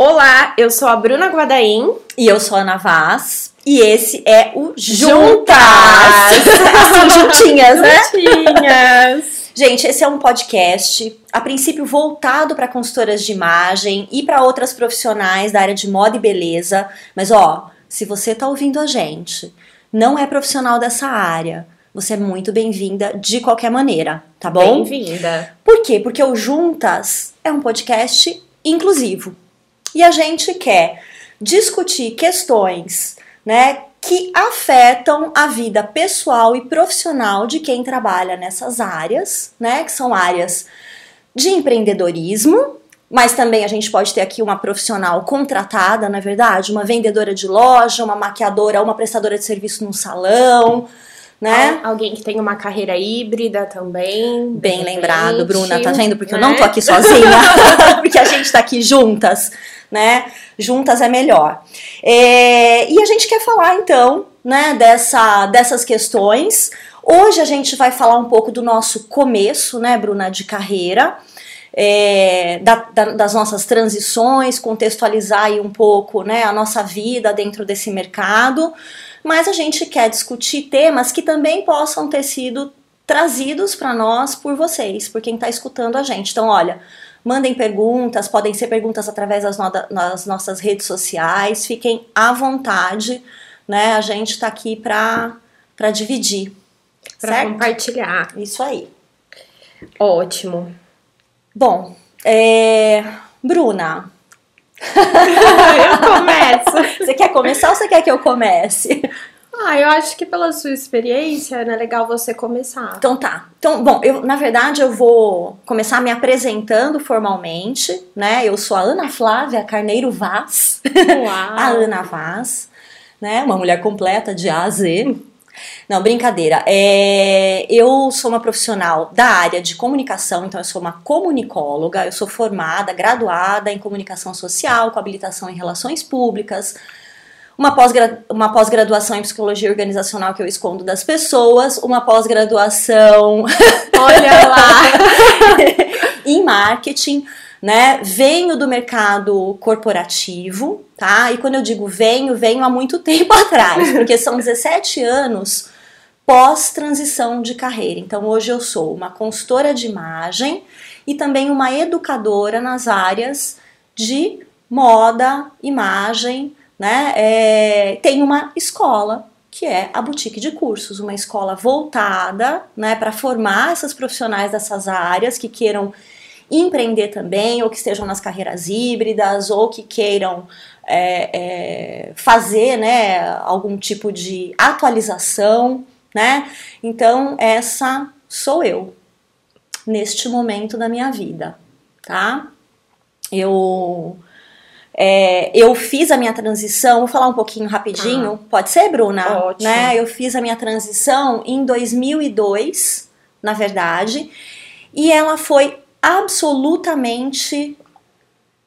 Olá, eu sou a Bruna Guadaim. E eu sou a Ana Vaz. E esse é o Juntas! assim, juntinhas, né? Juntinhas! Gente, esse é um podcast, a princípio voltado para consultoras de imagem e para outras profissionais da área de moda e beleza. Mas ó, se você tá ouvindo a gente, não é profissional dessa área, você é muito bem-vinda de qualquer maneira, tá bom? Bem-vinda. Por quê? Porque o Juntas é um podcast inclusivo. E a gente quer discutir questões, né, que afetam a vida pessoal e profissional de quem trabalha nessas áreas, né, que são áreas de empreendedorismo, mas também a gente pode ter aqui uma profissional contratada, na é verdade, uma vendedora de loja, uma maquiadora, uma prestadora de serviço num salão, né? Alguém que tem uma carreira híbrida também. Bem lembrado, Bruna, tá vendo? Porque eu né? não tô aqui sozinha, porque a gente tá aqui juntas, né? Juntas é melhor. É, e a gente quer falar então, né, dessa, dessas questões. Hoje a gente vai falar um pouco do nosso começo, né, Bruna, de carreira. é, da- da- das nossas transições, contextualizar aí um pouco né, a nossa vida dentro desse mercado, mas a gente quer discutir temas que também possam ter sido trazidos para nós por vocês, por quem está escutando a gente. Então, olha, mandem perguntas, podem ser perguntas através das, no- das nossas redes sociais, fiquem à vontade, né? A gente está aqui para para dividir, certo? compartilhar. Isso aí. Ótimo. Bom, é... Bruna, eu começo. você quer começar ou você quer que eu comece? Ah, eu acho que pela sua experiência, né, é legal você começar. Então tá. Então, bom, eu na verdade eu vou começar me apresentando formalmente, né? Eu sou a Ana Flávia Carneiro Vaz, Uau. a Ana Vaz, né? Uma mulher completa de A a Z. Não, brincadeira. É, eu sou uma profissional da área de comunicação, então eu sou uma comunicóloga, eu sou formada, graduada em comunicação social, com habilitação em relações públicas, uma pós-gra- uma pós-graduação em psicologia organizacional que eu escondo das pessoas, uma pós-graduação Olha lá. em marketing, né? Venho do mercado corporativo, tá? E quando eu digo venho, venho há muito tempo atrás, porque são 17 anos pós-transição de carreira. Então hoje eu sou uma consultora de imagem e também uma educadora nas áreas de moda, imagem, né? É, tem uma escola que é a boutique de cursos, uma escola voltada, né, para formar essas profissionais dessas áreas que queiram empreender também, ou que estejam nas carreiras híbridas, ou que queiram é, é, fazer, né, algum tipo de atualização, né? Então essa sou eu neste momento da minha vida, tá? Eu é, eu fiz a minha transição, vou falar um pouquinho rapidinho, pode ser, Bruna? Ótimo. Né? Eu fiz a minha transição em 2002, na verdade, e ela foi absolutamente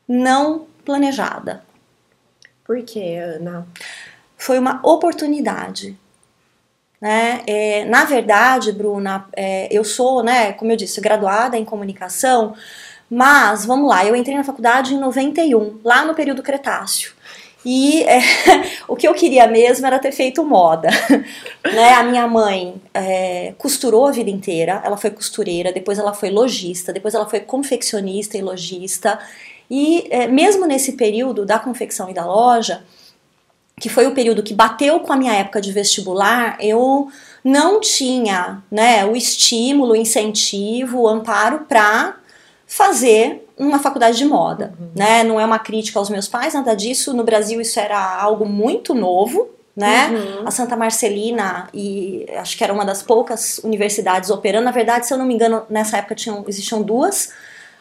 não planejada. Por quê, Ana? Foi uma oportunidade. Né? É, na verdade, Bruna, é, eu sou, né, como eu disse, graduada em comunicação, mas vamos lá, eu entrei na faculdade em 91, lá no período Cretáceo. E é, o que eu queria mesmo era ter feito moda. né? A minha mãe é, costurou a vida inteira, ela foi costureira, depois ela foi lojista, depois ela foi confeccionista e lojista. E é, mesmo nesse período da confecção e da loja, que foi o período que bateu com a minha época de vestibular, eu não tinha né, o estímulo, o incentivo, o amparo para fazer uma faculdade de moda, né? Não é uma crítica aos meus pais, nada disso. No Brasil isso era algo muito novo, né? Uhum. A Santa Marcelina e acho que era uma das poucas universidades operando. Na verdade, se eu não me engano, nessa época tinham, existiam duas.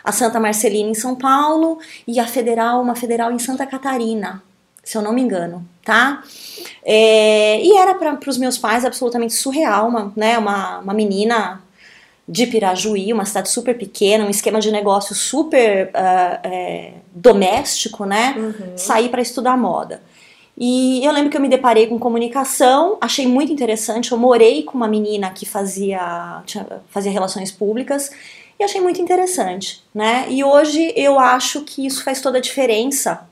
A Santa Marcelina em São Paulo e a Federal, uma federal em Santa Catarina, se eu não me engano, tá? É, e era para os meus pais absolutamente surreal, uma, né, uma, uma menina de Pirajuí, uma cidade super pequena, um esquema de negócio super ah, é, doméstico, né? Uhum. Sair para estudar moda. E eu lembro que eu me deparei com comunicação, achei muito interessante. Eu morei com uma menina que fazia, tinha- fazia relações públicas e achei muito interessante, né? E hoje eu acho que isso faz toda a diferença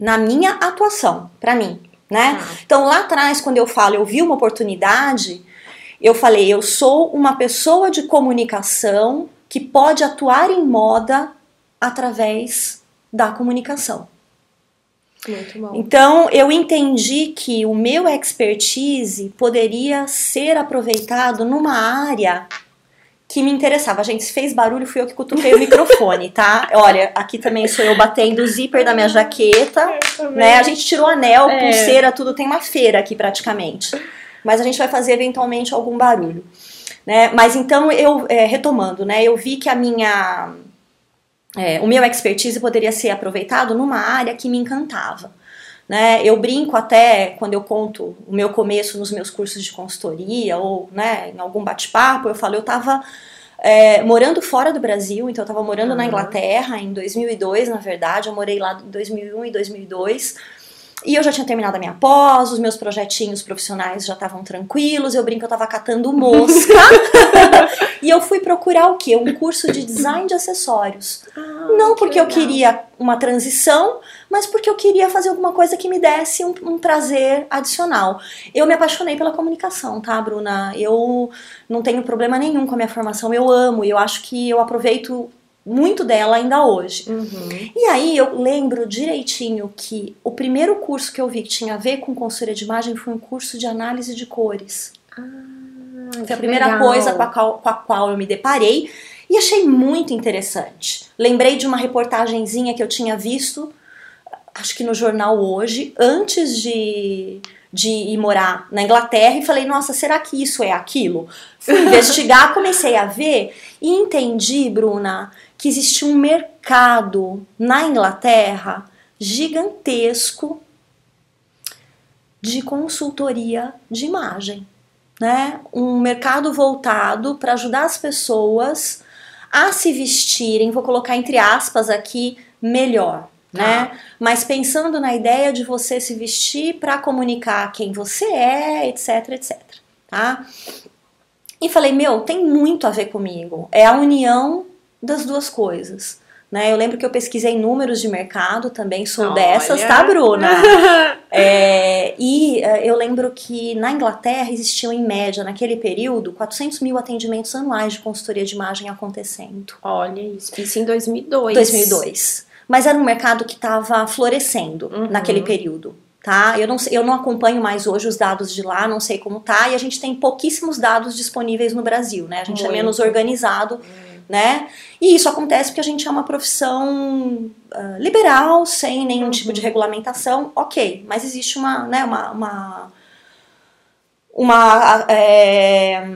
na minha atuação, para mim, né? Ah. Então lá atrás, quando eu falo, eu vi uma oportunidade, eu falei, eu sou uma pessoa de comunicação que pode atuar em moda através da comunicação. Muito bom. Então eu entendi que o meu expertise poderia ser aproveitado numa área que me interessava. Gente, se fez barulho, fui eu que cutuquei o microfone, tá? Olha, aqui também sou eu batendo o zíper da minha jaqueta, né? A gente tirou anel, É. pulseira, tudo, tem uma feira aqui praticamente. Mas a gente vai fazer eventualmente algum barulho. Né? Mas então eu, é, retomando, né? Eu vi que a minha. é, o meu expertise poderia ser aproveitado numa área que me encantava. Né? Eu brinco até quando eu conto o meu começo nos meus cursos de consultoria ou né, em algum bate-papo, eu falo, eu estava morando fora do Brasil, então eu estava morando na Uhum. Inglaterra em 2002, na verdade, eu morei lá em 2001 e 2002. E eu já tinha terminado a minha pós, os meus projetinhos profissionais já estavam tranquilos, eu brinco, eu tava catando mosca. e eu fui procurar o quê? Um curso de design de acessórios. Ah, Não que porque eu queria uma transição, mas porque eu queria fazer alguma coisa que me desse um, um prazer adicional. Eu me apaixonei pela comunicação, tá, Bruna? Eu não tenho problema nenhum com a minha formação, eu amo e eu acho que eu aproveito muito dela ainda hoje. Uhum. E aí eu lembro direitinho que o primeiro curso que eu vi que tinha a ver com consultoria de imagem foi um curso de análise de cores. Ah, Foi a primeira legal. coisa com a, qual, com a qual eu me deparei e achei muito interessante. Lembrei de uma reportagenzinha que eu tinha visto, acho que no jornal hoje, antes de, de ir morar na Inglaterra e falei, nossa, será que isso é aquilo? Fui investigar, comecei a ver e entendi, Bruna, que existe um mercado na Inglaterra gigantesco de consultoria de imagem né, um mercado voltado para ajudar as pessoas a se vestirem, vou colocar entre aspas aqui, melhor, né? Mas pensando na ideia de você se vestir para comunicar quem você é, etc, etc, tá? E falei, meu, tem muito a ver comigo. É a união das duas coisas. Né? Eu lembro que eu pesquisei números de mercado, também sou Olha. dessas, tá, Bruna? É, e é, eu lembro que na Inglaterra existiam, em média, naquele período, 400 mil atendimentos anuais de consultoria de imagem acontecendo. Olha isso. Isso em 2002. 2002. Mas era um mercado que estava florescendo Uhum. naquele período. Tá? Eu, não, eu não acompanho mais hoje os dados de lá, não sei como tá, e a gente tem pouquíssimos dados disponíveis no Brasil, né? A gente é Muito. menos organizado, né? E isso acontece porque a gente é uma profissão ah, liberal, sem nenhum Uhum. tipo de regulamentação, ok, mas existe uma, né, uma, uma, uma é,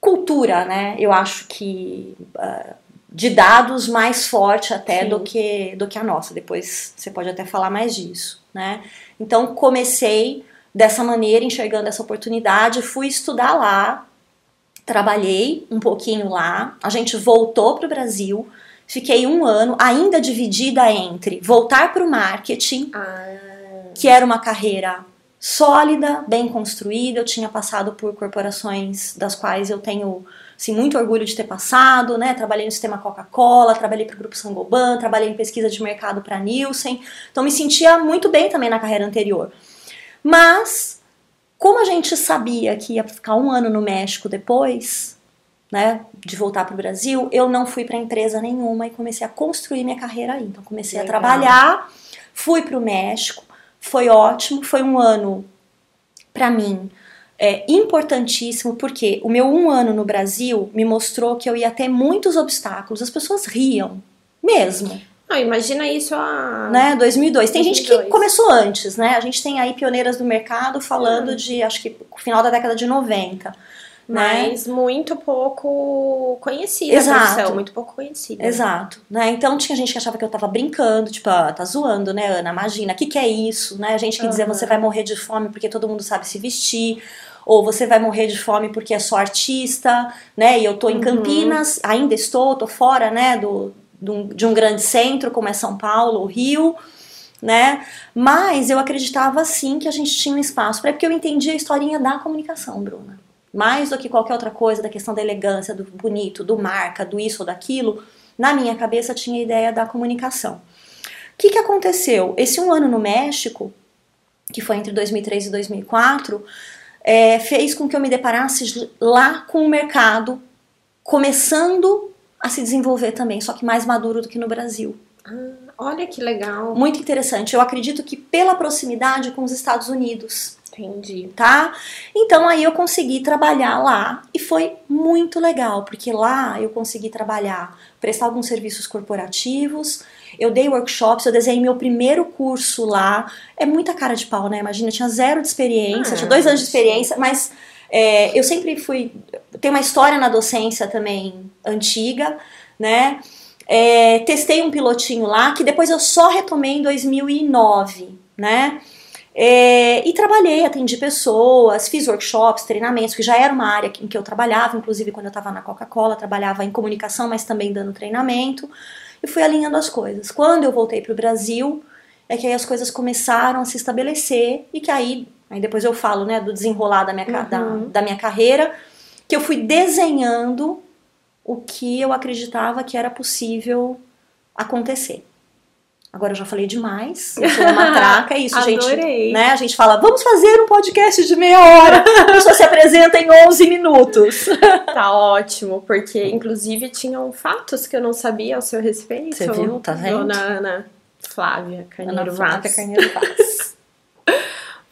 cultura, né? Eu acho que ah, de dados mais forte até Sim. do que, do que a nossa. Depois você pode até falar mais disso, né? Então comecei dessa maneira, enxergando essa oportunidade, fui estudar lá, trabalhei um pouquinho lá, a gente voltou para o Brasil, fiquei um ano ainda dividida entre voltar para o marketing, Ah, que era uma carreira sólida, bem construída. Eu tinha passado por corporações das quais eu tenho assim, muito orgulho de ter passado, né? Trabalhei no sistema Coca-Cola, trabalhei para o grupo Sangoban, trabalhei em pesquisa de mercado para Nielsen. Então me sentia muito bem também na carreira anterior. Mas como a gente sabia que ia ficar um ano no México depois, né, de voltar para o Brasil, eu não fui para empresa nenhuma e comecei a construir minha carreira aí. Então comecei a Legal. trabalhar, fui para o México, foi ótimo, foi um ano para mim é, importantíssimo porque o meu um ano no Brasil me mostrou que eu ia ter muitos obstáculos. As pessoas riam, mesmo Não, imagina isso a. né? 2002. Tem gente que 2002. começou antes, né? A gente tem aí pioneiras do mercado falando de, acho que final da década de 90, né? Mas muito pouco conhecida Exato. muito pouco conhecida. Exato, né? Então tinha gente que achava que eu tava brincando, tipo, ah, tá zoando, né, Ana? Imagina, o que que é isso, né? Gente que dizia Aham. você vai morrer de fome porque todo mundo sabe se vestir, ou você vai morrer de fome porque é só artista, né? E eu tô em Uhum. Campinas, ainda estou, tô fora, né, do, do- de um grande centro como é São Paulo, ou Rio, né? Mas eu acreditava sim que a gente tinha um espaço para porque eu entendia a historinha da comunicação, Bruna. Mais do que qualquer outra coisa, da questão da elegância, do bonito, do marca, do isso ou daquilo, na minha cabeça tinha a ideia da comunicação. que, que aconteceu? Esse um ano no México, que foi entre 2003 e 2004, é, fez com que eu me deparasse lá com o mercado começando a se desenvolver também, só que mais maduro do que no Brasil. Ah, olha que legal. Muito interessante. Eu acredito que pela proximidade com os Estados Unidos. Entendi. Tá? Então aí eu consegui trabalhar lá e foi muito legal, porque lá eu consegui trabalhar, prestar alguns serviços corporativos, eu dei workshops, eu desenhei meu primeiro curso lá. É muita cara de pau, né? Imagina, eu tinha zero de experiência, ah, tinha dois anos de experiência, mas é, eu sempre fui. Tem uma história na docência também antiga, né? É, testei um pilotinho lá que depois eu só retomei em 2009, né? É, e trabalhei, atendi pessoas, fiz workshops, treinamentos, que já era uma área em que eu trabalhava, inclusive quando eu estava na Coca-Cola, trabalhava em comunicação, mas também dando treinamento, e fui alinhando as coisas. Quando eu voltei para o Brasil, é que aí as coisas começaram a se estabelecer e que aí, aí depois eu falo né, do desenrolar da minha, uhum. da, da minha carreira, que eu fui desenhando o que eu acreditava que era possível acontecer. Agora eu já falei demais, eu sou uma traca, é isso, Adorei. gente. Né? A gente fala, vamos fazer um podcast de meia hora. A pessoa se apresenta em 11 minutos. Tá ótimo, porque inclusive tinham fatos que eu não sabia ao seu respeito. Você viu, tá vendo? Dona Ana Flávia Carneiro Ana Flávia Vaz. Carneiro Vaz.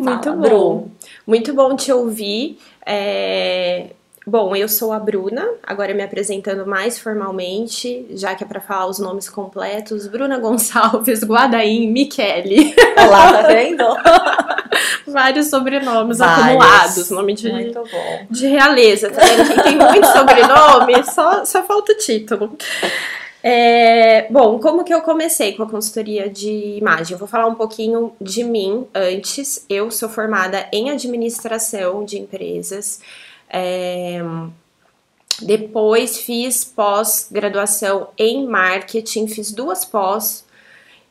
Muito Fala, bom. Bru. Muito bom te ouvir. É, Bom, eu sou a Bruna, agora me apresentando mais formalmente, já que é para falar os nomes completos. Bruna Gonçalves, Guadaim, Michele. Olá, tá vendo? Vários sobrenomes Vários. acumulados, nome de, muito bom. de realeza, tá vendo? tem muito sobrenome, só, só falta o título. É, bom, como que eu comecei com a consultoria de imagem? Eu vou falar um pouquinho de mim antes. Eu sou formada em administração de empresas. É, depois fiz pós-graduação em marketing, fiz duas pós.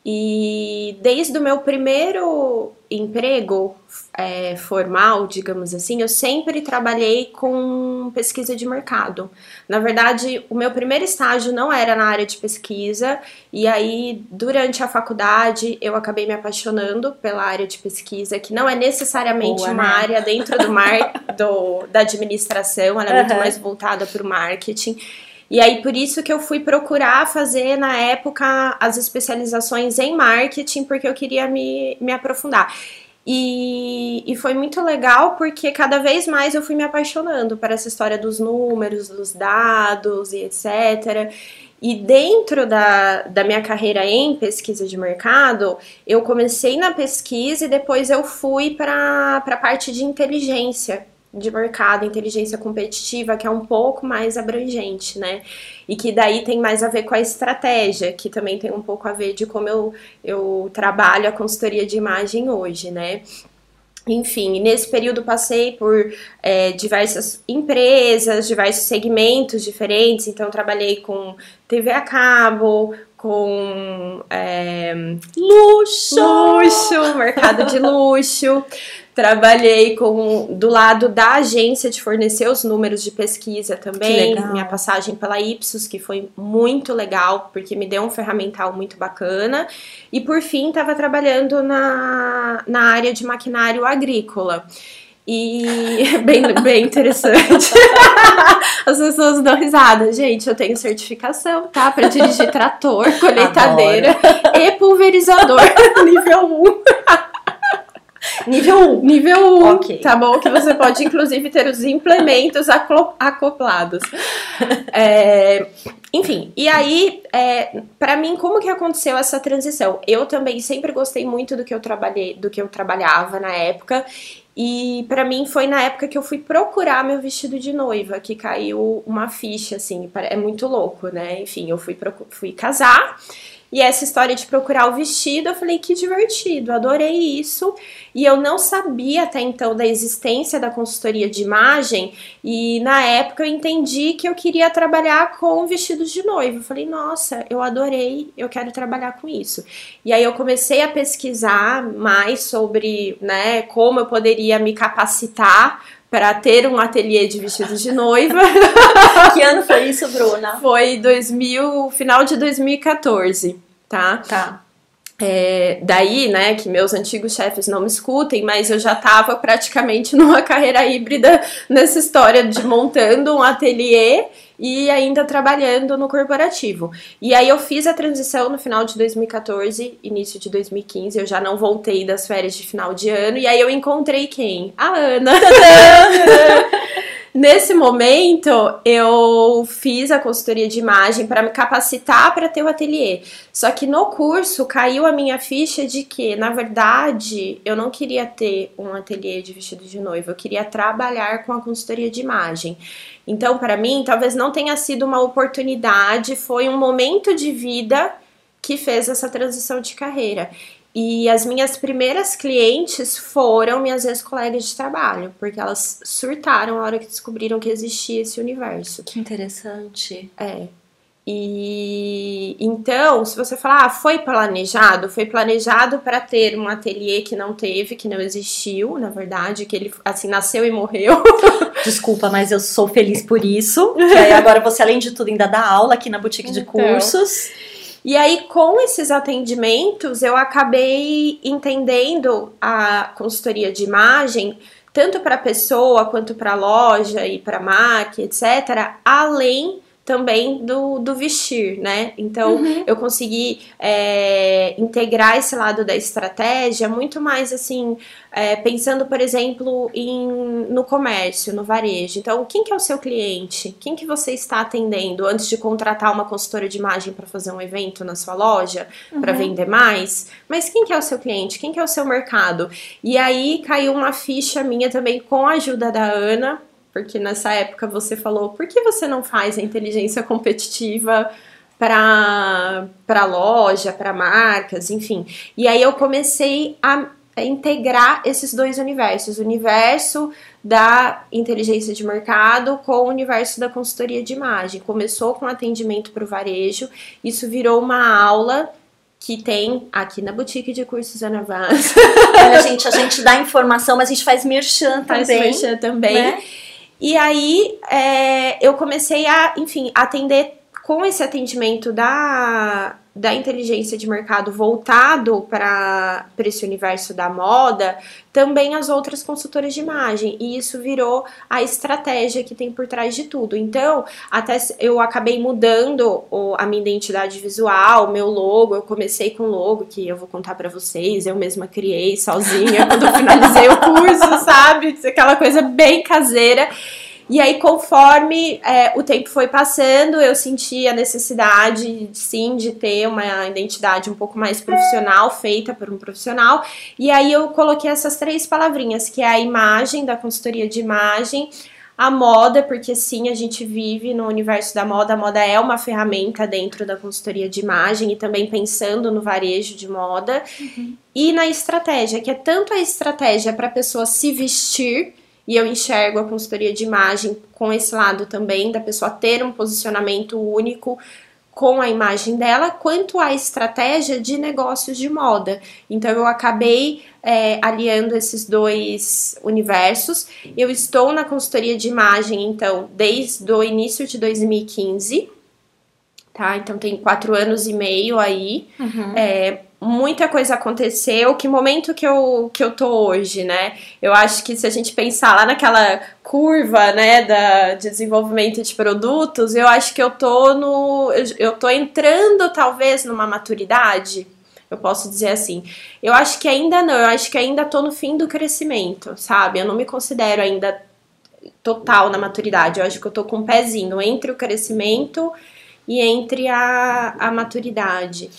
E desde o meu primeiro emprego é, formal, digamos assim, eu sempre trabalhei com pesquisa de mercado. Na verdade, o meu primeiro estágio não era na área de pesquisa, e aí, durante a faculdade, eu acabei me apaixonando pela área de pesquisa, que não é necessariamente Boa, uma né? área dentro do mar, do, da administração, ela é uhum. muito mais voltada para o marketing. E aí, por isso que eu fui procurar fazer, na época, as especializações em marketing, porque eu queria me, me aprofundar. E, e foi muito legal porque cada vez mais eu fui me apaixonando por essa história dos números, dos dados e etc. E dentro da, da minha carreira em pesquisa de mercado, eu comecei na pesquisa e depois eu fui para a parte de inteligência de mercado, inteligência competitiva, que é um pouco mais abrangente, né? E que daí tem mais a ver com a estratégia, que também tem um pouco a ver de como eu, eu trabalho a consultoria de imagem hoje, né? Enfim, nesse período passei por é, diversas empresas, diversos segmentos diferentes, então trabalhei com TV a cabo, com é, luxo, luxo, mercado de luxo. Trabalhei com do lado da agência de fornecer os números de pesquisa também. Minha passagem pela Ipsos, que foi muito legal, porque me deu um ferramental muito bacana. E por fim, estava trabalhando na, na área de maquinário agrícola. E bem, bem interessante. As pessoas dão risada. Gente, eu tenho certificação, tá? Para dirigir trator, colheitadeira Adoro. e pulverizador nível 1. Nível 1. Nível 1, okay. tá bom? Que você pode, inclusive, ter os implementos acoplados. É, enfim, e aí, é, para mim, como que aconteceu essa transição? Eu também sempre gostei muito do que eu trabalhei, do que eu trabalhava na época, e para mim foi na época que eu fui procurar meu vestido de noiva, que caiu uma ficha, assim, é muito louco, né? Enfim, eu fui, fui casar e essa história de procurar o vestido, eu falei que divertido, adorei isso. E eu não sabia até então da existência da consultoria de imagem. E na época eu entendi que eu queria trabalhar com vestidos de noiva. Eu falei, nossa, eu adorei, eu quero trabalhar com isso. E aí eu comecei a pesquisar mais sobre, né, como eu poderia me capacitar para ter um ateliê de vestidos de noiva. que ano foi isso, Bruna? Foi 2000, final de 2014, tá? Tá. é, daí, né, que meus antigos chefes não me escutem, mas eu já estava praticamente numa carreira híbrida nessa história de montando um ateliê e ainda trabalhando no corporativo. E aí eu fiz a transição no final de 2014, início de 2015, eu já não voltei das férias de final de ano, e aí eu encontrei quem? A Ana. Nesse momento, eu fiz a consultoria de imagem para me capacitar para ter o ateliê. Só que no curso caiu a minha ficha de que, na verdade, eu não queria ter um ateliê de vestido de noiva, eu queria trabalhar com a consultoria de imagem. Então, para mim, talvez não tenha sido uma oportunidade, foi um momento de vida que fez essa transição de carreira. E as minhas primeiras clientes foram minhas ex-colegas de trabalho, porque elas surtaram a hora que descobriram que existia esse universo. Que interessante. É. E então, se você falar, ah, foi planejado, foi planejado para ter um ateliê que não teve, que não existiu, na verdade, que ele assim nasceu e morreu. Desculpa, mas eu sou feliz por isso. E aí agora você, além de tudo, ainda dá aula aqui na boutique de então. cursos. E aí, com esses atendimentos, eu acabei entendendo a consultoria de imagem, tanto para pessoa quanto para loja e para marca, etc., além também do, do vestir, né? Então uhum. eu consegui é, integrar esse lado da estratégia muito mais assim, é, pensando, por exemplo, em, no comércio, no varejo. Então, quem que é o seu cliente? Quem que você está atendendo antes de contratar uma consultora de imagem para fazer um evento na sua loja, uhum. para vender mais? Mas quem que é o seu cliente? Quem que é o seu mercado? E aí caiu uma ficha minha também com a ajuda da Ana, porque nessa época você falou, por que você não faz a inteligência competitiva para loja, para marcas, enfim. E aí eu comecei a, a integrar esses dois universos, o universo da inteligência de mercado com o universo da consultoria de imagem. Começou com atendimento para o varejo, isso virou uma aula que tem aqui na boutique de cursos Ana Vaz. Olha, gente, a gente dá informação, mas a gente faz merchan também. Faz merchan também. Né? E aí é, eu comecei a, enfim, atender com esse atendimento da, da inteligência de mercado voltado para esse universo da moda, também as outras consultoras de imagem. E isso virou a estratégia que tem por trás de tudo. Então, até eu acabei mudando o, a minha identidade visual, meu logo. Eu comecei com logo que eu vou contar para vocês, eu mesma criei sozinha quando finalizei o curso, sabe? Aquela coisa bem caseira. E aí, conforme é, o tempo foi passando, eu senti a necessidade, sim, de ter uma identidade um pouco mais profissional, feita por um profissional. E aí, eu coloquei essas três palavrinhas, que é a imagem, da consultoria de imagem, a moda, porque sim, a gente vive no universo da moda, a moda é uma ferramenta dentro da consultoria de imagem e também pensando no varejo de moda, uhum. e na estratégia, que é tanto a estratégia para a pessoa se vestir e eu enxergo a consultoria de imagem com esse lado também, da pessoa ter um posicionamento único com a imagem dela, quanto a estratégia de negócios de moda. Então eu acabei é, aliando esses dois universos. Eu estou na consultoria de imagem, então, desde o início de 2015. Tá? Então tem quatro anos e meio aí. Uhum. É, muita coisa aconteceu, que momento que eu, que eu tô hoje, né? Eu acho que se a gente pensar lá naquela curva, né, da, de desenvolvimento de produtos, eu acho que eu tô no. Eu, eu tô entrando talvez numa maturidade. Eu posso dizer assim. Eu acho que ainda não, eu acho que ainda tô no fim do crescimento, sabe? Eu não me considero ainda total na maturidade. Eu acho que eu tô com um pezinho entre o crescimento e entre a, a maturidade.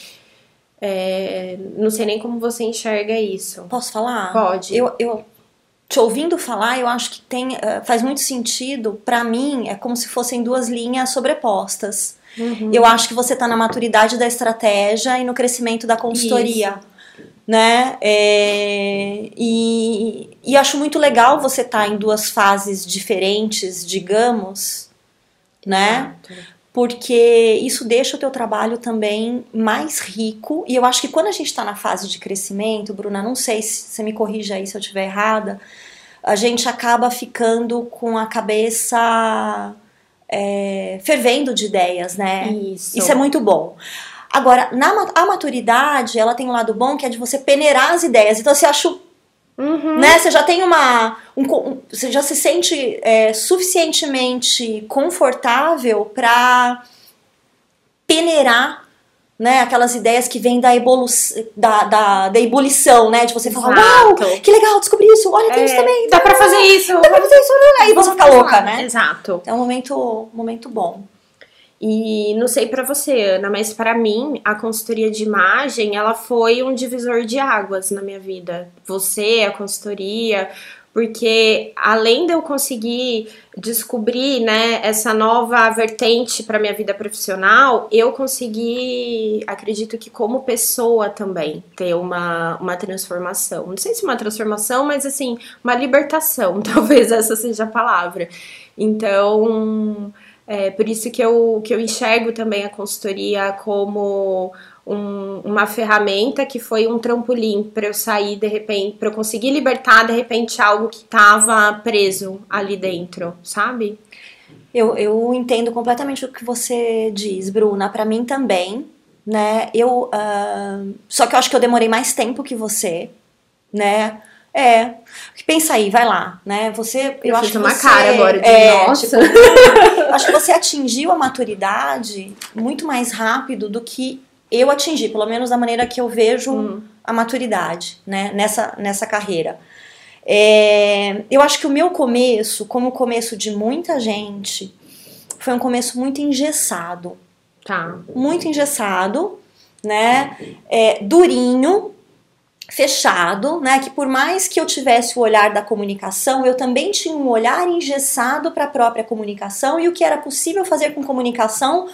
É, não sei nem como você enxerga isso. Posso falar? Pode. Eu, eu te ouvindo falar, eu acho que tem, uh, faz muito sentido. Para mim, é como se fossem duas linhas sobrepostas. Uhum. Eu acho que você está na maturidade da estratégia e no crescimento da consultoria. Isso. Né? É, e, e acho muito legal você estar tá em duas fases diferentes, digamos, né? Exato. Porque isso deixa o teu trabalho também mais rico. E eu acho que quando a gente está na fase de crescimento, Bruna, não sei se você me corrija aí se eu estiver errada, a gente acaba ficando com a cabeça é, fervendo de ideias, né? Isso. Isso é muito bom. Agora, na a maturidade, ela tem um lado bom que é de você peneirar as ideias. Então, você acha Uhum. né? Você já tem uma. um você já se sente é, suficientemente confortável para peneirar né, aquelas ideias que vêm da, evolu da, da, da ebulição, né? De você falar, uau, que legal, descobri isso, olha, tem isso É, também. Dá pra fazer isso. Dá pra fazer isso, aí você fica louca, né? Exato. É um momento, momento bom. E não sei pra você, Ana, mas pra mim a consultoria de imagem, ela foi um divisor de águas na minha vida. Você, a consultoria, porque além de eu conseguir descobrir, né, essa nova vertente pra minha vida profissional, eu consegui, acredito que como pessoa também, ter uma, uma transformação. Não sei se uma transformação, mas assim, uma libertação, talvez essa seja a palavra. Então, é por isso que eu, que eu enxergo também a consultoria como um- uma ferramenta que foi um trampolim para eu sair de repente, para eu conseguir libertar de repente algo que estava preso ali dentro, sabe? Eu, eu entendo completamente o que você diz, Bruna. Pra mim também, né? Eu, ah, só que eu acho que eu demorei mais tempo que você, né? É. Pensa aí, vai lá, né? Você, eu, Eu acho que uma você, cara agora de é, nossa. tipo, eu acho que você atingiu a maturidade muito mais rápido do que eu atingi, pelo menos da maneira que eu vejo Hum. a maturidade, né? Nessa, nessa carreira. É, eu acho que o meu começo, como o começo de muita gente, foi um começo muito engessado. Tá. Muito engessado, né? É, durinho, fechado, né? Que por mais que eu tivesse o olhar da comunicação, eu também tinha um olhar engessado para a própria comunicação e o que era possível fazer com comunicação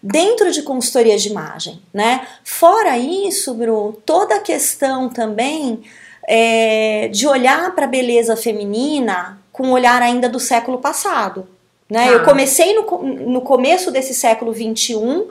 dentro de consultoria de imagem, né? Fora isso, Bru, toda a questão também é, de olhar para a beleza feminina com o olhar ainda do século passado. Né? Tá. Eu comecei no, no começo desse século XXI,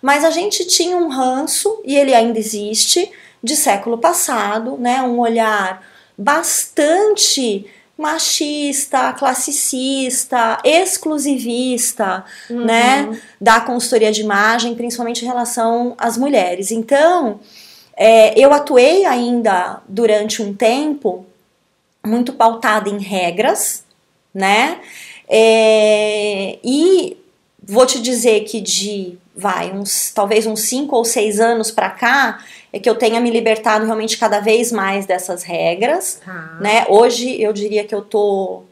mas a gente tinha um ranço, e ele ainda existe, de século passado, né? um olhar bastante machista, classicista, exclusivista, Uhum. né, da consultoria de imagem, principalmente em relação às mulheres. Então, é, eu atuei ainda durante um tempo muito pautada em regras, né, é, e vou te dizer que de, vai, uns, talvez uns 5 ou 6 anos pra cá, é que eu tenha me libertado realmente cada vez mais dessas regras, Tá. né? Hoje eu diria que eu tô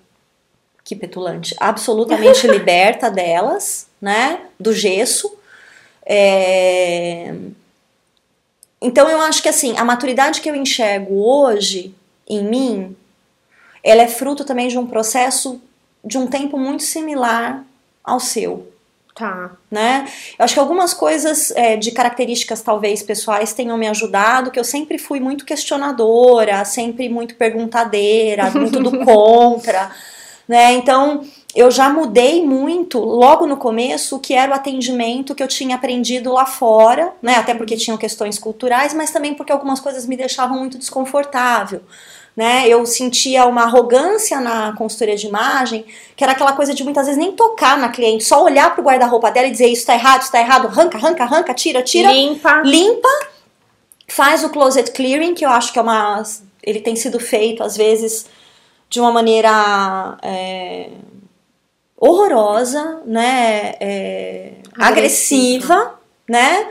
que petulante, absolutamente liberta delas, né? Do gesso. É, Então eu acho que assim, a maturidade que eu enxergo hoje em mim, ela é fruto também de um processo de um tempo muito similar ao seu Tá. né? Eu acho que algumas coisas é, de características talvez pessoais tenham me ajudado, que eu sempre fui muito questionadora, sempre muito perguntadeira, muito do contra, né? Então eu já mudei muito logo no começo o que era o atendimento que eu tinha aprendido lá fora, né? Até porque tinham questões culturais, mas também porque algumas coisas me deixavam muito desconfortável. Né, eu sentia uma arrogância na consultoria de imagem, que era aquela coisa de muitas vezes nem tocar na cliente, só olhar pro guarda-roupa dela e dizer isso tá errado, isso tá errado, arranca, arranca, arranca, tira, tira, Limpa. limpa, faz o closet clearing, que eu acho que é uma. Ele tem sido feito, às vezes, de uma maneira é, horrorosa, né? é, Agressiva. agressiva, né?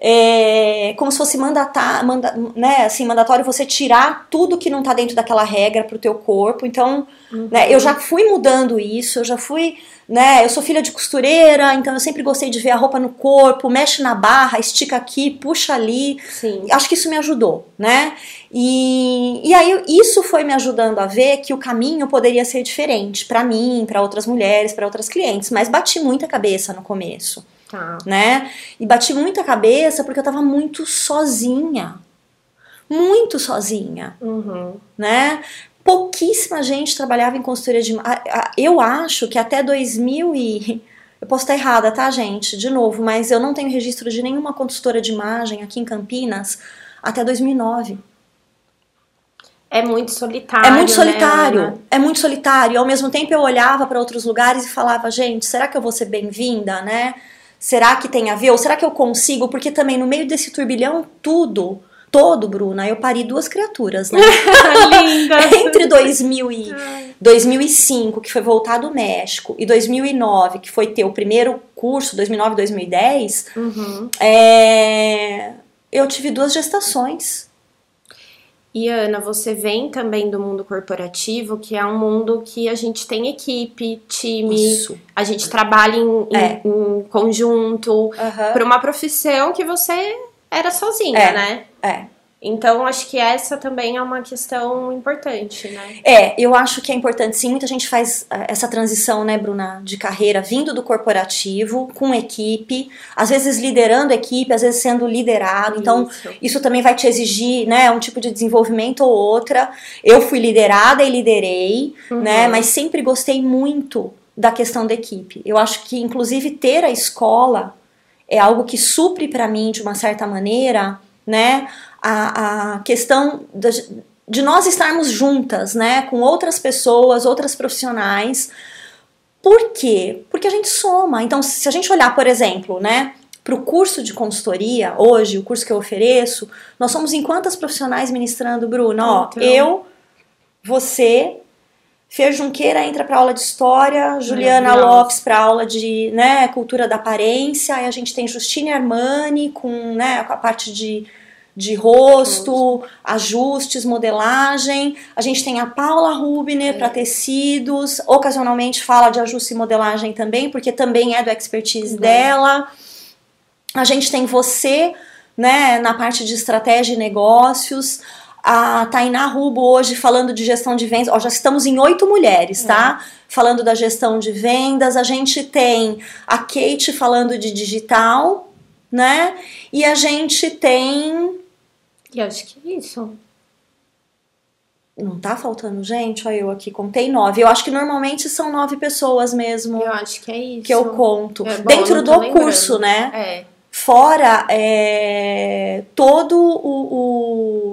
É, como se fosse mandata, manda, né, assim, mandatório você tirar tudo que não tá dentro daquela regra pro teu corpo. Então, né, eu já fui mudando isso, eu já fui, né, eu sou filha de costureira, então eu sempre gostei de ver a roupa no corpo, mexe na barra, estica aqui, puxa ali. Sim. Acho que isso me ajudou, né? E, e aí isso foi me ajudando a ver que o caminho poderia ser diferente para mim, para outras mulheres, para outras clientes, mas bati muita cabeça no começo Tá. né? E bati muita cabeça porque eu tava muito sozinha. Muito sozinha, Uhum. né? Pouquíssima gente trabalhava em consultoria de a- a- Eu acho que até 2000 e eu posso estar errada, tá, gente? De novo, mas eu não tenho registro de nenhuma consultora de imagem aqui em Campinas até 2009. É muito solitário. É muito né, solitário, Ana? é muito solitário. Ao mesmo tempo eu olhava para outros lugares e falava, gente, será que eu vou ser bem-vinda, né? Será que tem a ver? Ou será que eu consigo? Porque também no meio desse turbilhão, tudo, todo, Bruna, eu pari duas criaturas, né? Linda! Entre 2000 e 2005, que foi voltar do México, e 2009, que foi ter o primeiro curso, 2009 2010, Uhum. é, eu tive duas gestações. E Ana, você vem também do mundo corporativo, que é um mundo que a gente tem equipe, time, Isso. a gente trabalha em, em- É. em conjunto, Aham. para uma profissão que você era sozinha, É. né? É. Então, acho que essa também é uma questão importante, né? É, eu acho que é importante, sim. Muita gente faz eh, essa transição, né, Bruna, de carreira vindo do corporativo, com equipe, às vezes liderando equipe, às vezes sendo liderado. Então, Isso. isso também vai te exigir, né, um tipo de desenvolvimento ou outra. Eu fui liderada e liderei, Uhum. né, mas sempre gostei muito da questão da equipe. Eu acho que, inclusive, ter a escola é algo que supre para mim, de uma certa maneira, né, a, a questão da- de nós estarmos juntas, né, com outras pessoas, outras profissionais. Por quê? Porque a gente soma. Então, se a gente olhar, por exemplo, né, para o curso de consultoria, hoje, o curso que eu ofereço, nós somos em quantas profissionais ministrando, Bruno? Ó, Então. eu, você, Fer Junqueira entra para aula de história, Juliana. Lopes para aula de né, cultura da aparência, aí a gente tem Justine Armani com, né, com a parte de, de rosto, ajustes, modelagem. A gente tem a Paula Rubner É. para tecidos, ocasionalmente fala de ajuste e modelagem também, porque também é do expertise Uhum. dela. A gente tem você, né, na parte de estratégia e negócios. A Tainá Rubo hoje falando de gestão de vendas. Ó, já estamos em oito mulheres, tá? Falando da gestão de vendas. A gente tem a Kate falando de digital, né? E a gente tem. E acho que é isso. Não tá faltando gente? Olha, eu aqui contei nove. Eu acho que normalmente são nove pessoas mesmo Eu acho que é isso. que eu conto. É bom, Dentro não do lembrando. curso, né? É. Fora é, todo o,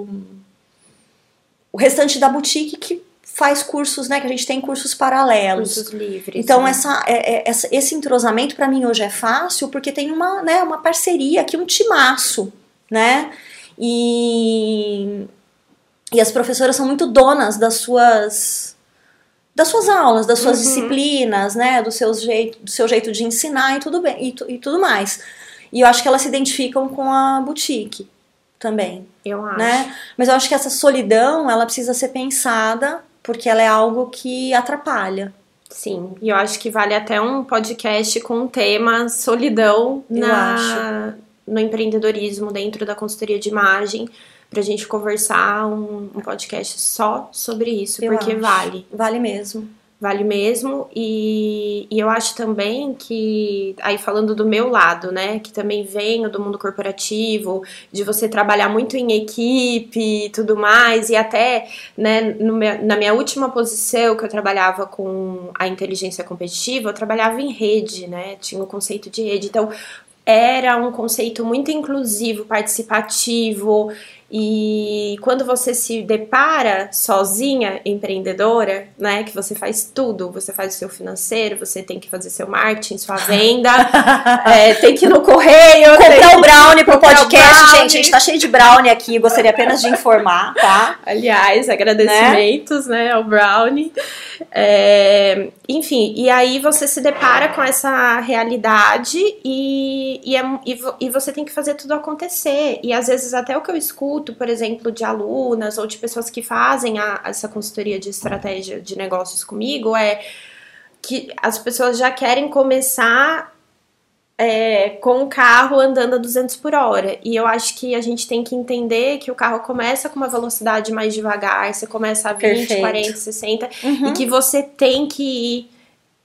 o, o restante da boutique que faz cursos, né? Que a gente tem cursos paralelos. Cursos livres. Então né? essa, é- é- esse entrosamento para mim hoje é fácil porque tem uma, né, uma parceria aqui, um timaço, né? E, e as professoras são muito donas das suas das suas aulas, das suas Uhum. disciplinas, né, do seu jeito, do seu jeito de ensinar e tudo bem e, tu- e tudo mais. E eu acho que elas se identificam com a boutique também Eu acho. né? Mas eu acho que essa solidão, ela precisa ser pensada, porque ela é algo que atrapalha. Sim, e eu acho que vale até um podcast com o tema solidão Eu na, no empreendedorismo dentro da consultoria de imagem, pra gente conversar um, um podcast só sobre isso, Eu porque acho. vale. Vale mesmo. Vale mesmo, e, e eu acho também que, aí falando do meu lado, né, que também venho do mundo corporativo, de você trabalhar muito em equipe e tudo mais, e até, né, meu- na minha última posição, que eu trabalhava com a inteligência competitiva, eu trabalhava em rede, né, tinha o conceito de rede, então era um conceito muito inclusivo, participativo, e quando você se depara sozinha, empreendedora, né, que você faz tudo, você faz o seu financeiro, você tem que fazer seu marketing, sua venda, é, tem que ir no correio, tem Comprar o brownie pro podcast, brownie. gente. A gente tá cheio de brownie aqui. Gostaria apenas de informar, tá? Aliás, agradecimentos, né, ao Brownie. É, enfim, e aí você se depara com essa realidade e, e, é- e e você tem que fazer tudo acontecer. E às vezes até o que eu escuto, por exemplo, de alunas ou de pessoas que fazem a- essa consultoria de estratégia de negócios comigo é que as pessoas já querem começar é, com o carro andando a 200 por hora. E eu acho que a gente tem que entender que o carro começa com uma velocidade mais devagar, você começa a 20, Perfeito. 40, 60, Uhum. e que você tem que ir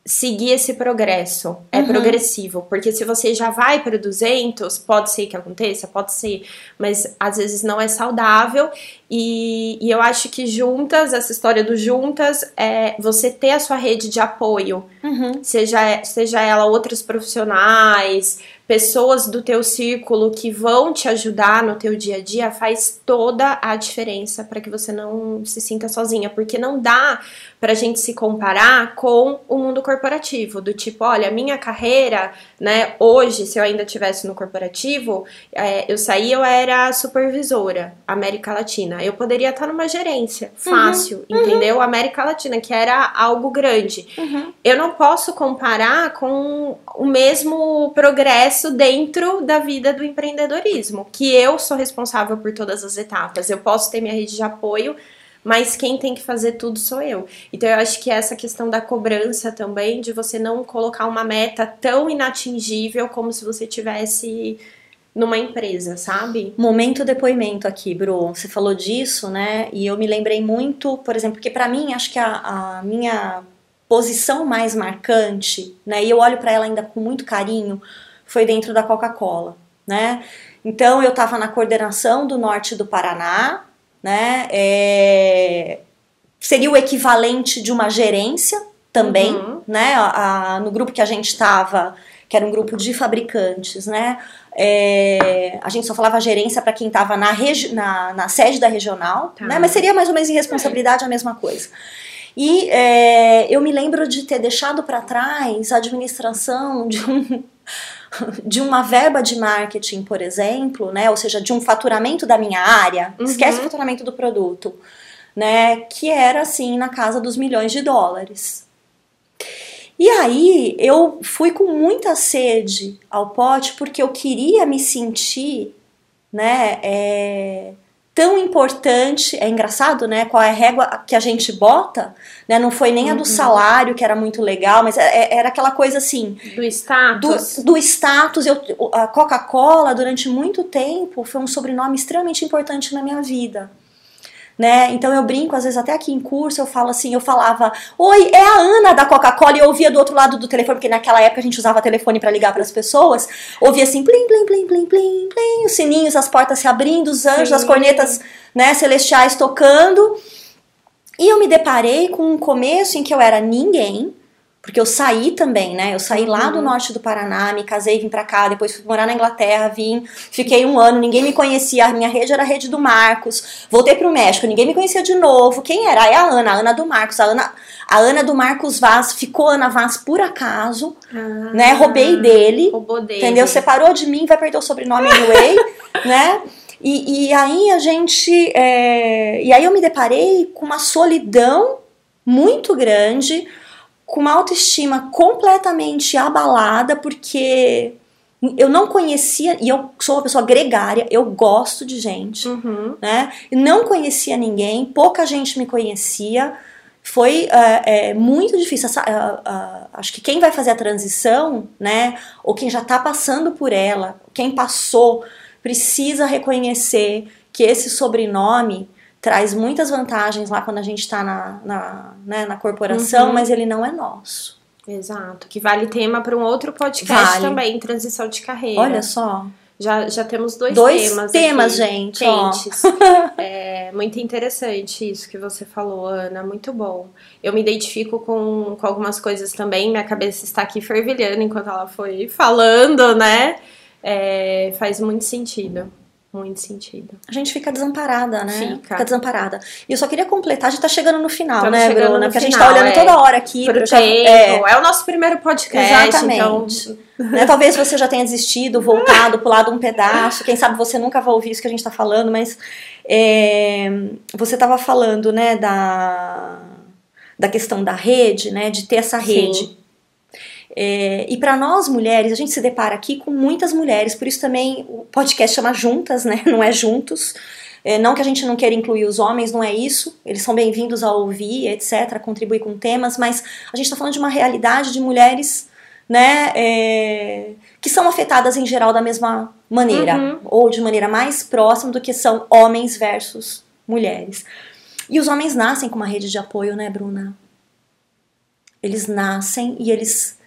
seguir esse progresso. É Uhum. progressivo, porque se você já vai para 200, pode ser que aconteça, pode ser, mas às vezes não é saudável. E, e, eu acho que juntas, essa história do juntas, é você ter a sua rede de apoio, uhum. seja, seja ela outros profissionais, pessoas do teu círculo que vão te ajudar no teu dia a dia, faz toda a diferença para que você não se sinta sozinha, porque não dá para a gente se comparar com o mundo corporativo, do tipo, olha, minha carreira, né, hoje, se eu ainda tivesse no corporativo, é, eu saí, eu era supervisora América Latina, eu poderia estar numa gerência, uhum, fácil, uhum, entendeu? Uhum. América Latina, que era algo grande. Uhum. Eu não posso comparar com o mesmo progresso dentro da vida do empreendedorismo, que eu sou responsável por todas as etapas, eu posso ter minha rede de apoio, mas quem tem que fazer tudo sou eu. Então eu acho que essa questão da cobrança também, de você não colocar uma meta tão inatingível como se você tivesse numa empresa, sabe? Momento depoimento aqui, Bru. Você falou disso, né? E eu me lembrei muito, por exemplo, porque para mim acho que a, a, minha posição mais marcante, né? E eu olho para ela ainda com muito carinho, foi dentro da Coca-Cola, né? Então eu estava na coordenação do norte do Paraná, né? É, seria o equivalente de uma gerência também, uhum. né? A, a, no grupo que a gente estava, que era um grupo de fabricantes, né? É, a gente só falava gerência para quem estava na, na, na, sede da regional, tá. né? Mas seria mais ou menos em responsabilidade a mesma coisa. E é, eu me lembro de ter deixado para trás a administração de um de uma verba de marketing, por exemplo, né, ou seja, de um faturamento da minha área, uhum. esquece o faturamento do produto, né, que era assim na casa dos milhões de dólares. E aí eu fui com muita sede ao pote porque eu queria me sentir, né, é, tão importante, é engraçado, né? Qual é a régua que a gente bota, né? Não foi nem a do uhum. salário, que era muito legal, mas é, é, era aquela coisa assim. Do status. Do, do status. Eu, a Coca-Cola, durante muito tempo, foi um sobrenome extremamente importante na minha vida né? Então eu brinco, às vezes até aqui em curso eu falo assim, eu falava, oi, é a Ana da Coca-Cola, e eu ouvia do outro lado do telefone, porque naquela época a gente usava telefone para ligar para as pessoas, ouvia assim, plim, plim, plim, plim, plim, plim, os sininhos, as portas se abrindo, os anjos, Sim. as cornetas, né, celestiais tocando. E eu me deparei com um começo em que eu era ninguém, porque eu saí também, né? Eu saí lá do uhum. norte do Paraná, me casei, vim pra cá, depois fui morar na Inglaterra, vim, fiquei um ano, ninguém me conhecia, a minha rede era a rede do Marcos. Voltei pro México, ninguém me conhecia de novo. Quem era? É a Ana, a Ana do Marcos. A Ana, a Ana do Marcos Vaz ficou Ana Vaz por acaso, ah, né? Roubei dele. Roubou dele. Entendeu? Separou de mim, vai perder o sobrenome anyway, né? E, e aí a gente. É... E aí eu me deparei com uma solidão muito grande com uma autoestima completamente abalada, porque eu não conhecia, e eu sou uma pessoa gregária, eu gosto de gente, uhum. né? Não conhecia ninguém, pouca gente me conhecia. Foi uh, é, muito difícil. Uh, uh, acho que quem vai fazer a transição, né? Ou quem já está passando por ela, quem passou, precisa reconhecer que esse sobrenome traz muitas vantagens lá quando a gente está na, na, né, na corporação, uhum. mas ele não é nosso. Exato, que vale tema para um outro podcast vale. também, transição de carreira. Olha só. Já, já temos dois, dois temas. temas, aqui, gente. Quentes. é muito interessante isso que você falou, Ana. Muito bom. Eu me identifico com, com algumas coisas também. Minha cabeça está aqui fervilhando enquanto ela foi falando, né? É, faz muito sentido. Muito sentido. A gente fica desamparada, né? Fica. fica desamparada. E eu só queria completar, a gente tá chegando no final, Estamos né, Bruna? Porque final, a gente tá olhando é, toda hora aqui. Pro já, é, é o nosso primeiro podcast, Exatamente. então... né, talvez você já tenha desistido, voltado, pulado um pedaço. Quem sabe você nunca vai ouvir isso que a gente tá falando, mas... É, você tava falando, né, da, da questão da rede, né, de ter essa rede. Sim é, e para nós mulheres, a gente se depara aqui com muitas mulheres, por isso também o podcast chama Juntas, né? Não é Juntos. É, não que a gente não queira incluir os homens, não é isso. Eles são bem-vindos a ouvir, etc., a contribuir com temas, mas a gente está falando de uma realidade de mulheres né, é, que são afetadas em geral da mesma maneira, uhum. ou de maneira mais próxima do que são homens versus mulheres. E os homens nascem com uma rede de apoio, né, Bruna? Eles nascem e eles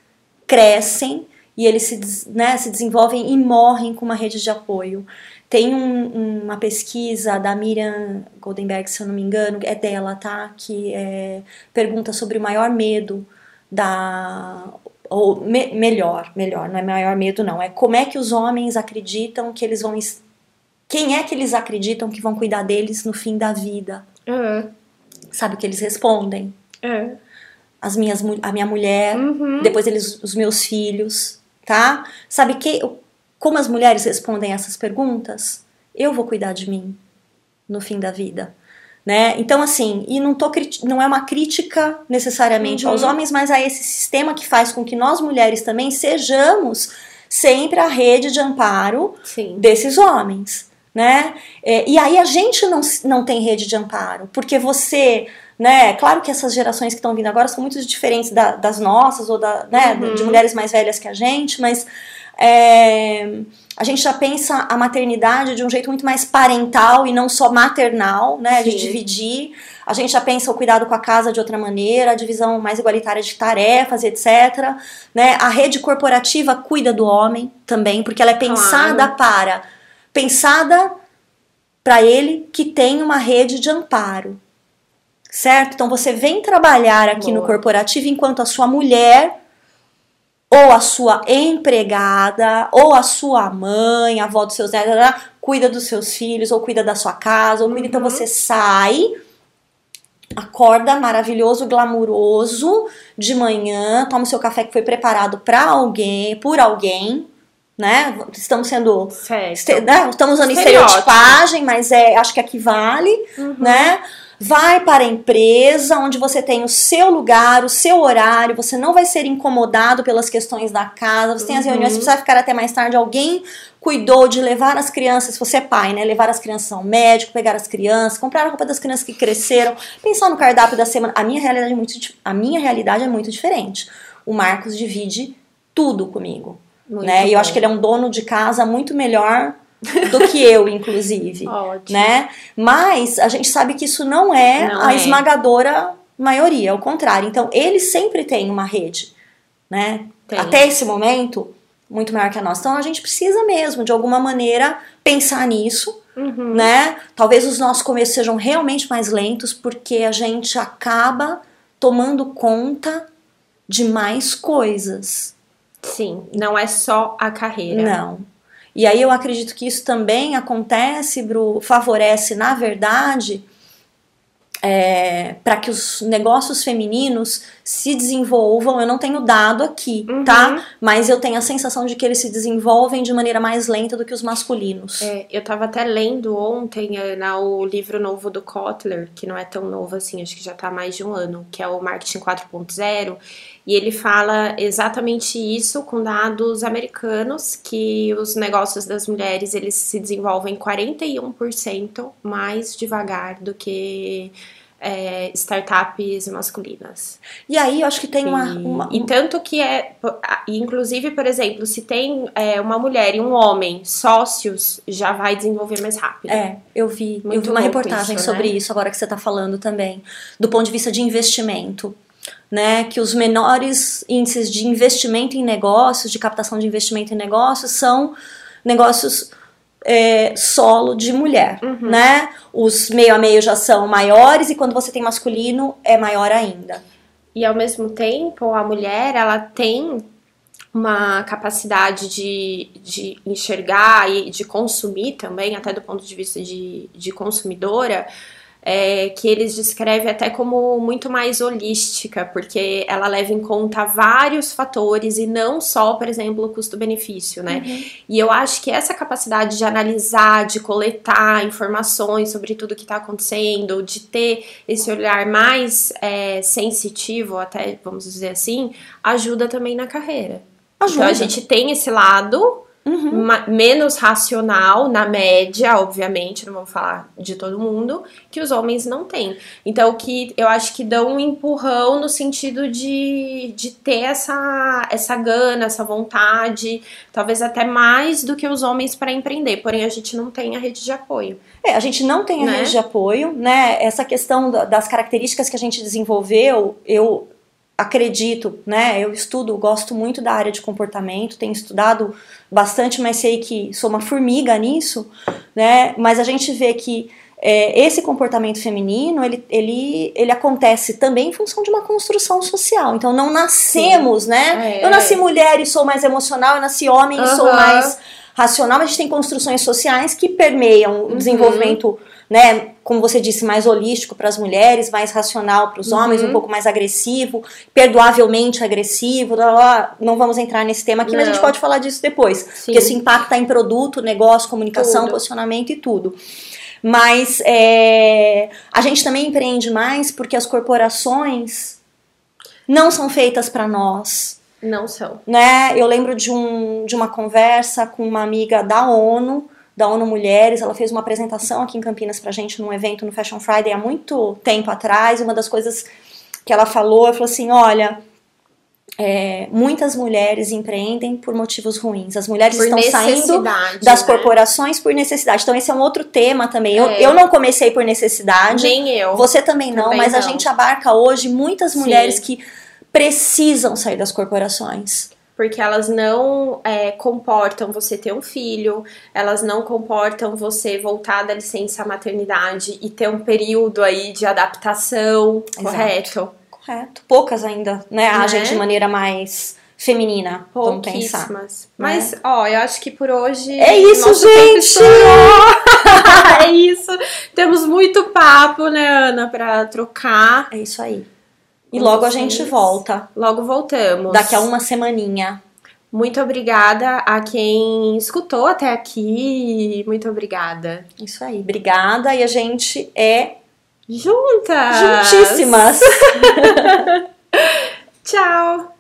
crescem e eles se, né, se desenvolvem e morrem com uma rede de apoio. Tem um, uma pesquisa da Miriam Goldenberg, se eu não me engano, é dela, tá? Que é, pergunta sobre o maior medo da. Ou me, melhor, melhor, não é maior medo, não. É como é que os homens acreditam que eles vão. Quem é que eles acreditam que vão cuidar deles no fim da vida? Uhum. Sabe o que eles respondem? Uhum. As minhas, a minha mulher, Uhum. depois eles, os meus filhos, tá? Sabe que como as mulheres respondem essas perguntas? Eu vou cuidar de mim no fim da vida. Né? Então, assim, e não, tô, não é uma crítica necessariamente Uhum. aos homens, mas a esse sistema que faz com que nós mulheres também sejamos sempre a rede de amparo Sim. desses homens. Né? É, e aí a gente não, não tem rede de amparo, porque você né? Claro que essas gerações que estão vindo agora são muito diferentes da, das nossas ou da, né, Uhum. de mulheres mais velhas que a gente, mas é, a gente já pensa a maternidade de um jeito muito mais parental e não só maternal, né? De Sim. dividir. A gente já pensa o cuidado com a casa de outra maneira, a divisão mais igualitária de tarefas, etc. Né? A rede corporativa cuida do homem também, porque ela é pensada para pensada para ele que tem uma rede de amparo. Certo? Então você vem trabalhar aqui Boa. no corporativo enquanto a sua mulher ou a sua empregada, ou a sua mãe, a avó dos seus netos, cuida dos seus filhos, ou cuida da sua casa, ou cuida, então Uhum. você sai, acorda maravilhoso, glamuroso, de manhã, toma o seu café que foi preparado para alguém, por alguém, né? Estamos sendo. Certo. este- né? Estamos usando estereotipagem, mas é, acho que equivale Uhum. né? Vai para a empresa onde você tem o seu lugar, o seu horário, você não vai ser incomodado pelas questões da casa, você tem as Uhum. reuniões, você vai ficar até mais tarde, alguém cuidou de levar as crianças, se você é pai, né? Levar as crianças ao médico, pegar as crianças, comprar a roupa das crianças que cresceram, pensar no cardápio da semana. A minha realidade é muito, a minha realidade é muito diferente. O Marcos divide tudo comigo, Muito né? E eu acho que ele é um dono de casa muito melhor do que eu, inclusive Ótimo. né? Mas a gente sabe que isso não é Não a é. esmagadora maioria, ao contrário. Então, ele sempre tem uma rede, né? Tem. Até esse momento, muito maior que a nossa. Então, a gente precisa mesmo, de alguma maneira, pensar nisso, Uhum. né? Talvez os nossos começos sejam realmente mais lentos, porque a gente acaba tomando conta de mais coisas. Sim, não é só a carreira. Não. E aí eu acredito que isso também acontece, Bru, favorece, na verdade, para que os negócios femininos se desenvolvam. Eu não tenho dado aqui, Uhum. tá? Mas eu tenho a sensação de que eles se desenvolvem de maneira mais lenta do que os masculinos. É, eu tava até lendo ontem, Ana, o livro novo do Kotler, que não é tão novo assim, acho que já tá há mais de um ano, que é o Marketing 4.0, e ele fala exatamente isso com dados americanos, que os negócios das mulheres, eles se desenvolvem 41% mais devagar do que é, startups masculinas. E aí eu acho que tem uma. E- uma- E tanto que é. Inclusive, por exemplo, se tem é, uma mulher e um homem sócios, já vai desenvolver mais rápido. É, eu vi, eu Muito vi uma reportagem isso, sobre né? isso agora que você está falando também, do ponto de vista de investimento, né? Que os menores índices de investimento em negócios, de captação de investimento em negócios, são negócios é, solo de mulher, Uhum. né? Os meio a meio já são maiores e quando você tem masculino é maior ainda. E ao mesmo tempo, a mulher, ela tem uma capacidade de, de enxergar e de consumir também, até do ponto de vista de, de consumidora, é, que eles descrevem até como muito mais holística, porque ela leva em conta vários fatores e não só, por exemplo, o custo-benefício, né? E eu acho que essa capacidade de analisar, de coletar informações sobre tudo que está acontecendo, de ter esse olhar mais é, sensitivo, até vamos dizer assim, ajuda também na carreira. Ajuda. Então a gente tem esse lado Uhum. menos racional, na média, obviamente, não vamos falar de todo mundo, que os homens não têm. Então, que eu acho que dão um empurrão no sentido de, de ter essa, essa gana, essa vontade, talvez até mais do que os homens para empreender. Porém, a gente não tem a rede de apoio. É, a gente não tem a Né? rede de apoio, né? Essa questão da- das características que a gente desenvolveu, eu acredito, né? Eu estudo, gosto muito da área de comportamento, tenho estudado bastante, mas sei que sou uma formiga nisso, né? Mas a gente vê que é, esse comportamento feminino, ele, ele, ele acontece também em função de uma construção social. Então, não nascemos, Sim. né? É. Eu nasci mulher e sou mais emocional, eu nasci homem uhum. e sou mais racional, mas a gente tem construções sociais que permeiam o uhum. desenvolvimento, né? Como você disse, mais holístico para as mulheres, mais racional para os uhum. homens, um pouco mais agressivo, perdoavelmente agressivo. Blá, blá. Não vamos entrar nesse tema aqui, não. mas a gente pode falar disso depois. Sim. Porque isso impacta em produto, negócio, comunicação, tudo. posicionamento e tudo. Mas é, a gente também empreende mais porque as corporações não são feitas para nós. Não são. Né? Eu lembro de, um, de uma conversa com uma amiga da ONU, da ONU Mulheres. Ela fez uma apresentação aqui em Campinas pra gente num evento no Fashion Friday há muito tempo atrás. Uma das coisas que ela falou, ela falou assim: olha é, muitas mulheres empreendem por motivos ruins. As mulheres por estão saindo das né? corporações por necessidade. Então, esse é um outro tema também. Eu, é. eu não comecei por necessidade. Nem eu. Você também não, também mas não. a gente abarca hoje muitas mulheres Sim. que precisam sair das corporações. Porque elas não é, comportam você ter um filho, elas não comportam você voltar da licença maternidade e ter um período aí de adaptação, Exato. correto? Correto. Poucas ainda, né, agem né? de maneira mais feminina, vamos pensar. Mas, né? ó, eu acho que por hoje. É isso, gente! é isso. Temos muito papo, né, Ana, pra trocar. É isso aí. E logo vocês. a gente volta. Logo voltamos. Daqui a uma semaninha. Muito obrigada a quem escutou até aqui. Muito obrigada. Isso aí. Obrigada. E a gente é Juntas! Juntíssimas! Tchau!